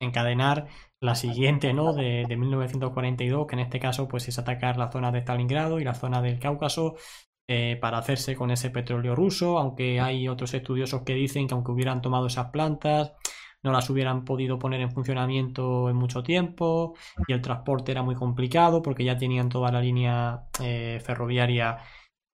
encadenar la siguiente, ¿no? De, 1942, que en este caso pues es atacar la zona de Stalingrado y la zona del Cáucaso eh, para hacerse con ese petróleo ruso, aunque hay otros estudiosos que dicen que aunque hubieran tomado esas plantas, no las hubieran podido poner en funcionamiento en mucho tiempo y el transporte era muy complicado porque ya tenían toda la línea eh, ferroviaria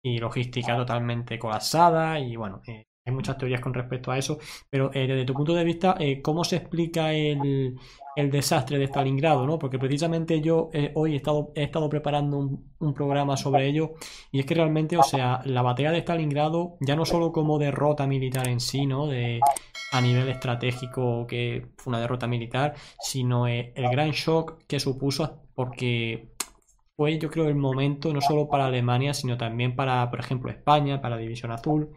y logística totalmente colapsada y bueno, eh, hay muchas teorías con respecto a eso, pero eh, desde tu punto de vista, eh, ¿cómo se explica el, desastre de Stalingrado? ¿no? Porque precisamente yo eh, hoy he estado, he estado preparando un, programa sobre ello y es que realmente, o sea, la batalla de Stalingrado, ya no solo como derrota militar en sí, ¿no? De, a nivel estratégico que fue una derrota militar, sino el gran shock que supuso porque fue yo creo el momento no solo para Alemania, sino también para, por ejemplo, España, para la División Azul,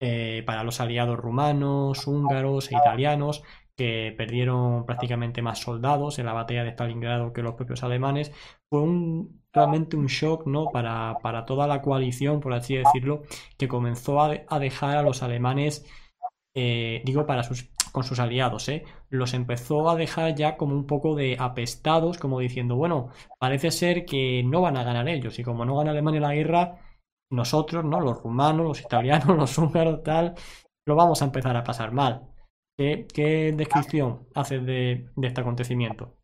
eh, para los aliados rumanos, húngaros e italianos, que perdieron prácticamente más soldados en la batalla de Stalingrado que los propios alemanes, fue un, realmente un shock ¿no? para, toda la coalición, por así decirlo, que comenzó a, dejar a los alemanes, eh, digo, para sus, con sus aliados, ¿eh? los empezó a dejar ya como un poco de apestados, como diciendo, bueno, parece ser que no van a ganar ellos, y como no gana Alemania la guerra, nosotros, ¿no? Los rumanos, los italianos, los húngaros, tal, lo vamos a empezar a pasar mal. ¿Qué, descripción haces de, este acontecimiento?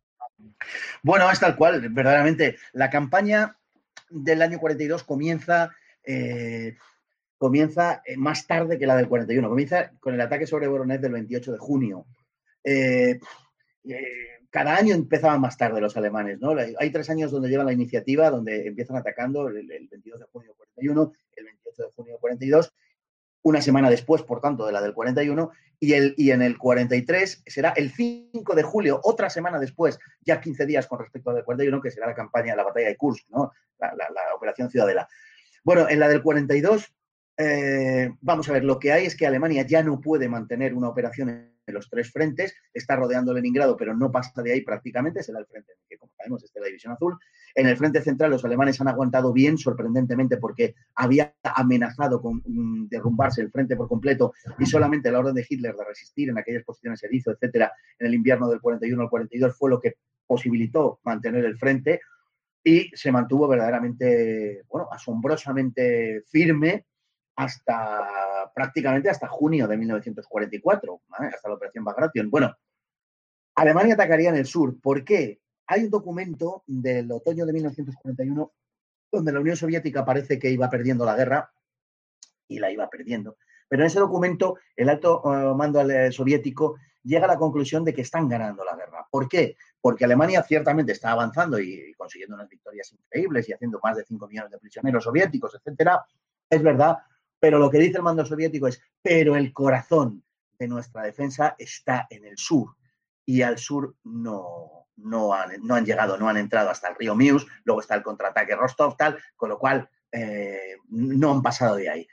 Bueno, es tal cual, verdaderamente. La campaña del año 42 comienza, eh, comienza eh, más tarde que la del 41. Comienza con el ataque sobre Voronezh del 28 de junio. Eh, cada año empezaban más tarde los alemanes, ¿no? Hay tres años donde llevan la iniciativa, donde empiezan atacando el, 22 de junio del 41, el 28 de junio del 42, una semana después, por tanto, de la del 41, y, el, y en el 43 será el 5 de julio, otra semana después, ya 15 días con respecto al del 41, que será la campaña, la batalla de Kursk, ¿no? La, operación Ciudadela. Bueno, en la del 42, eh, vamos a ver, lo que hay es que Alemania ya no puede mantener una operación en los tres frentes, está rodeando Leningrado, pero no pasa de ahí prácticamente, será el frente que, como sabemos, está la División Azul. En el frente central los alemanes han aguantado bien, sorprendentemente, porque había amenazado con mm, derrumbarse el frente por completo y solamente la orden de Hitler de resistir en aquellas posiciones erizo, etcétera, en el invierno del 41 al 42 fue lo que posibilitó mantener el frente y se mantuvo verdaderamente, bueno, asombrosamente firme hasta prácticamente hasta junio de 1944, hasta la operación Bagration. Bueno, Alemania atacaría en el sur. ¿Por qué? Hay un documento del otoño de 1941 donde la Unión Soviética parece que iba perdiendo la guerra y la iba perdiendo. Pero en ese documento el alto eh, mando eh, soviético llega a la conclusión de que están ganando la guerra. ¿Por qué? Porque Alemania ciertamente está avanzando y, consiguiendo unas victorias increíbles y haciendo más de 5 millones de prisioneros soviéticos, etcétera. Es verdad, pero lo que dice el mando soviético es, pero el corazón de nuestra defensa está en el sur y al sur no, no, han, no han llegado, no han entrado hasta el río Mius, luego está el contraataque Rostov, tal, con lo cual eh, no han pasado de ahí.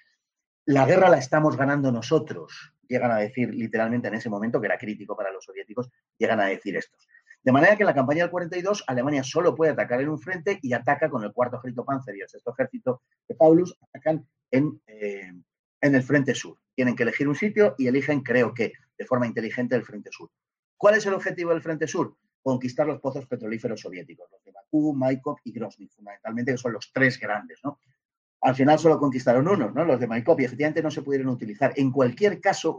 La guerra la estamos ganando nosotros, llegan a decir literalmente en ese momento, que era crítico para los soviéticos, llegan a decir estos. De manera que en la campaña del 42 Alemania solo puede atacar en un frente y ataca con el cuarto ejército Panzer y el sexto ejército de Paulus, atacan eh, en, el frente sur. Tienen que elegir un sitio y eligen, creo que, de forma inteligente el frente sur. ¿Cuál es el objetivo del frente sur? Conquistar los pozos petrolíferos soviéticos, los de Bakú, Maikop y Grozny, fundamentalmente, que son los tres grandes, ¿no? Al final solo conquistaron uno, ¿no? Los de Maikop, y efectivamente no se pudieron utilizar. En cualquier caso,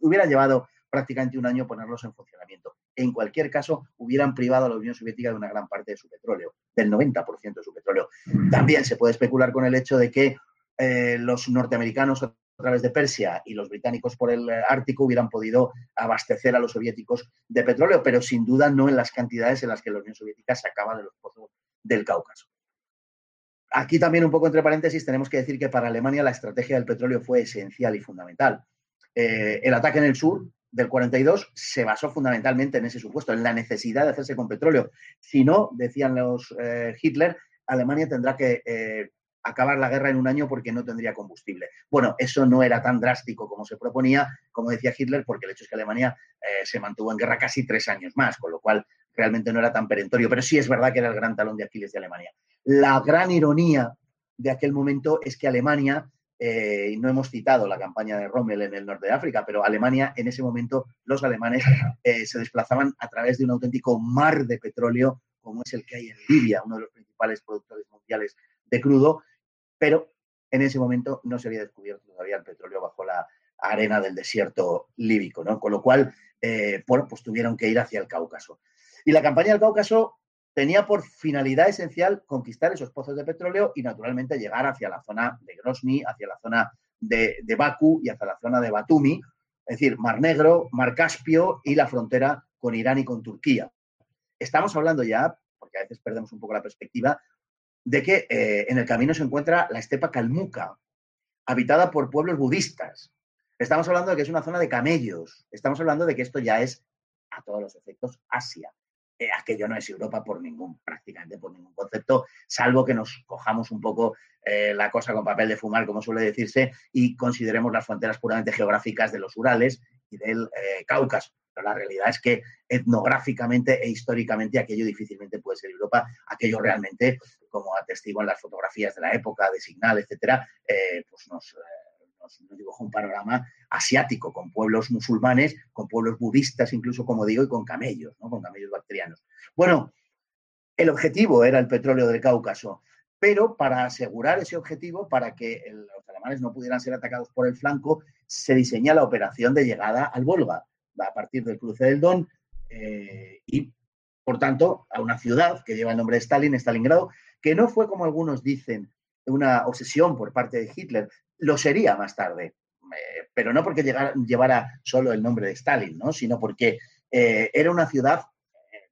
hubiera llevado prácticamente un año ponerlos en funcionamiento. En cualquier caso, hubieran privado a la Unión Soviética de una gran parte de su petróleo, del 90% de su petróleo. También se puede especular con el hecho de que eh, los norteamericanos a través de Persia y los británicos por el Ártico hubieran podido abastecer a los soviéticos de petróleo, pero sin duda no en las cantidades en las que la Unión Soviética sacaba de los pozos del Cáucaso. Aquí también un poco entre paréntesis tenemos que decir que para Alemania la estrategia del petróleo fue esencial y fundamental. Eh, el ataque en el sur del 42 se basó fundamentalmente en ese supuesto, en la necesidad de hacerse con petróleo. Si no, decían los eh, Hitler, Alemania tendrá que acabar la guerra en un año porque no tendría combustible. Bueno, eso no era tan drástico como se proponía, como decía Hitler, porque el hecho es que Alemania eh, se mantuvo en guerra casi tres años más, con lo cual realmente no era tan perentorio, pero sí es verdad que era el gran talón de Aquiles de Alemania. La gran ironía de aquel momento es que Alemania eh, y no hemos citado la campaña de Rommel en el norte de África, pero Alemania, en ese momento, los alemanes eh, se desplazaban a través de un auténtico mar de petróleo, como es el que hay en Libia, uno de los principales productores mundiales de crudo, pero en ese momento no se había descubierto todavía el petróleo bajo la arena del desierto líbico, ¿no? Con lo cual, eh, pues tuvieron que ir hacia el Cáucaso. Y la campaña del Cáucaso tenía por finalidad esencial conquistar esos pozos de petróleo y naturalmente llegar hacia la zona de Grozny, hacia la zona de, de Bakú y hacia la zona de Batumi, es decir, Mar Negro, Mar Caspio y la frontera con Irán y con Turquía. Estamos hablando ya, porque a veces perdemos un poco la perspectiva, de que eh, en el camino se encuentra la estepa calmuca, habitada por pueblos budistas. Estamos hablando de que es una zona de camellos. Estamos hablando de que esto ya es, a todos los efectos, Asia. Eh, aquello no es Europa por ningún, prácticamente por ningún concepto, salvo que nos cojamos un poco eh, la cosa con papel de fumar, como suele decirse, y consideremos las fronteras puramente geográficas de los Urales y del eh, Cáucaso. Pero la realidad es que etnográficamente e históricamente aquello difícilmente puede ser Europa, aquello realmente, como atestiguan las fotografías de la época, de Signal, etcétera, pues nos nos, dibuja un panorama asiático, con pueblos musulmanes, con pueblos budistas, incluso, como digo, y con camellos, ¿no? con camellos bacterianos. Bueno, el objetivo era el petróleo del Cáucaso, pero para asegurar ese objetivo, para que los alemanes no pudieran ser atacados por el flanco, se diseña la operación de llegada al Volga, a partir del cruce del Don eh, y, por tanto, a una ciudad que lleva el nombre de Stalin, Stalingrado, que no fue, como algunos dicen, una obsesión por parte de Hitler, lo sería más tarde, eh, pero no porque llevara solo el nombre de Stalin, ¿no? sino porque eh, era una ciudad, eh,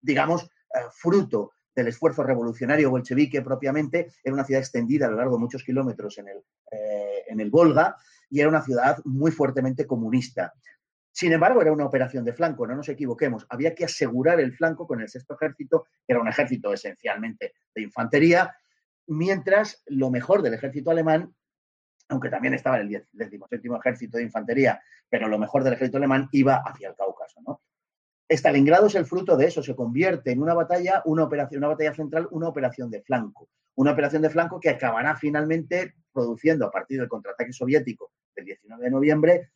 digamos, fruto del esfuerzo revolucionario bolchevique propiamente, era una ciudad extendida a lo largo de muchos kilómetros en el, en el Volga y era una ciudad muy fuertemente comunista. Sin embargo, era una operación de flanco, no nos equivoquemos. Había que asegurar el flanco con el sexto ejército, que era un ejército esencialmente de infantería, mientras lo mejor del ejército alemán aunque también estaba en el 17 Ejército de Infantería, pero lo mejor del ejército alemán iba hacia el Cáucaso. ¿no? Stalingrado es el fruto de eso, se convierte en una batalla, una operación, una batalla central, una operación de flanco. Una operación de flanco que acabará finalmente produciendo a partir del contraataque soviético del 19 de noviembre,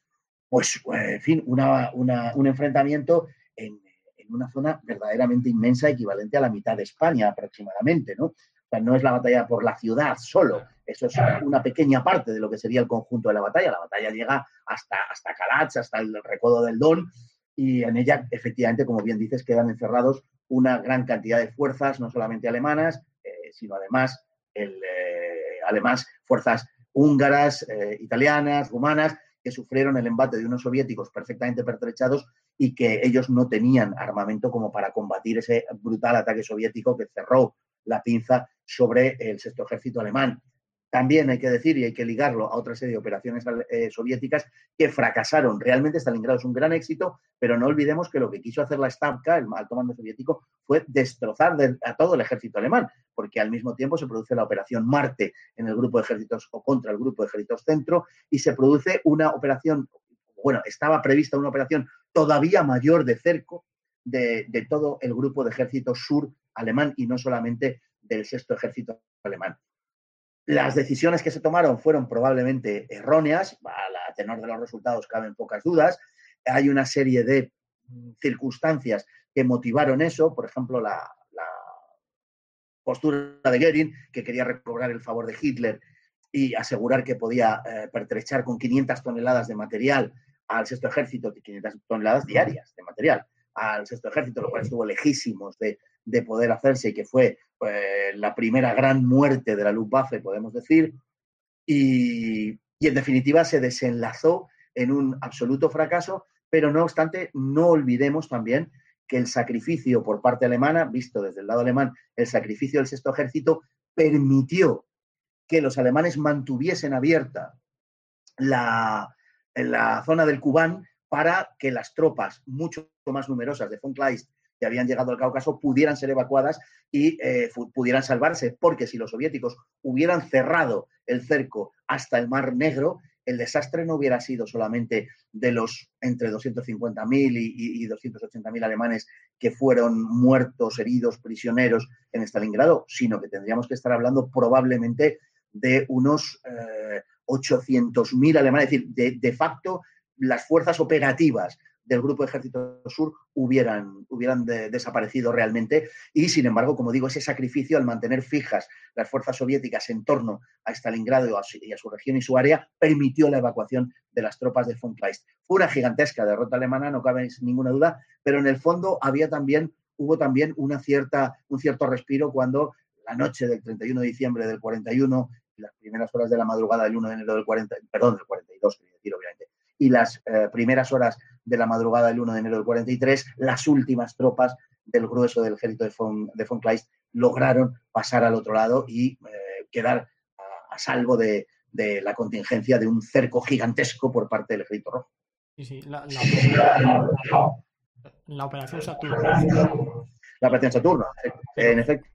pues, en fin, un enfrentamiento en, en, una zona verdaderamente inmensa, equivalente a la mitad de España aproximadamente, ¿no? O sea, no es la batalla por la ciudad solo, eso es una pequeña parte de lo que sería el conjunto de la batalla. La batalla llega hasta, hasta Kalach, hasta el recodo del Don, y en ella, efectivamente, como bien dices, quedan encerrados una gran cantidad de fuerzas, no solamente alemanas, eh, sino además, el, eh, además fuerzas húngaras, eh, italianas, rumanas, que sufrieron el embate de unos soviéticos perfectamente pertrechados y que ellos no tenían armamento como para combatir ese brutal ataque soviético que cerró la pinza sobre el sexto ejército alemán. También hay que decir, y hay que ligarlo a otra serie de operaciones eh, soviéticas que fracasaron. Realmente Stalingrado es un gran éxito, pero no olvidemos que lo que quiso hacer la Stavka, el alto mando soviético, fue destrozar a todo el ejército alemán, porque al mismo tiempo se produce la operación Marte en el grupo de ejércitos o contra el grupo de ejércitos centro y se produce una operación, bueno, estaba prevista una operación todavía mayor de cerco de, de todo el grupo de ejércitos sur alemán y no solamente del sexto ejército alemán. Las decisiones que se tomaron fueron probablemente erróneas, a tenor de los resultados caben pocas dudas. Hay una serie de circunstancias que motivaron eso, por ejemplo, la, postura de Goering, que quería recobrar el favor de Hitler y asegurar que podía eh, pertrechar con 500 toneladas de material al sexto ejército, 500 toneladas diarias de material al sexto ejército, lo cual estuvo lejísimos de, de poder hacerse que fue pues, la primera gran muerte de la Luftwaffe, podemos decir, y, y en definitiva se desenlazó en un absoluto fracaso, pero no obstante, no olvidemos también que el sacrificio por parte alemana, visto desde el lado alemán, el sacrificio del sexto ejército, permitió que los alemanes mantuviesen abierta la, la zona del Kubán para que las tropas mucho más numerosas de von Kleist que habían llegado al Cáucaso pudieran ser evacuadas y eh, pudieran salvarse, porque si los soviéticos hubieran cerrado el cerco hasta el Mar Negro, el desastre no hubiera sido solamente de los entre 250.000 y, y 280.000 alemanes que fueron muertos, heridos, prisioneros en Stalingrado, sino que tendríamos que estar hablando probablemente de unos eh, 800.000 alemanes. Es decir, de, facto, las fuerzas operativas del Grupo Ejército Sur hubieran, hubieran desaparecido realmente. Y, sin embargo, como digo, ese sacrificio al mantener fijas las fuerzas soviéticas en torno a Stalingrado y a su, región y su área permitió la evacuación de las tropas de von Kleist. Fue una gigantesca derrota alemana, no cabe ninguna duda, pero en el fondo había también, hubo también una cierta, un cierto respiro cuando la noche del 31 de diciembre del 41 y las primeras horas de la madrugada del 1 de enero del 40, perdón, del 42, quería decir, obviamente, y las eh, primeras horas de la madrugada del 1 de enero del 43, las últimas tropas del grueso del ejército de von, de von Kleist lograron pasar al otro lado y eh, quedar a, salvo de, la contingencia de un cerco gigantesco por parte del ejército rojo. Sí, sí, la, operación Saturno. La operación Saturno, en efecto.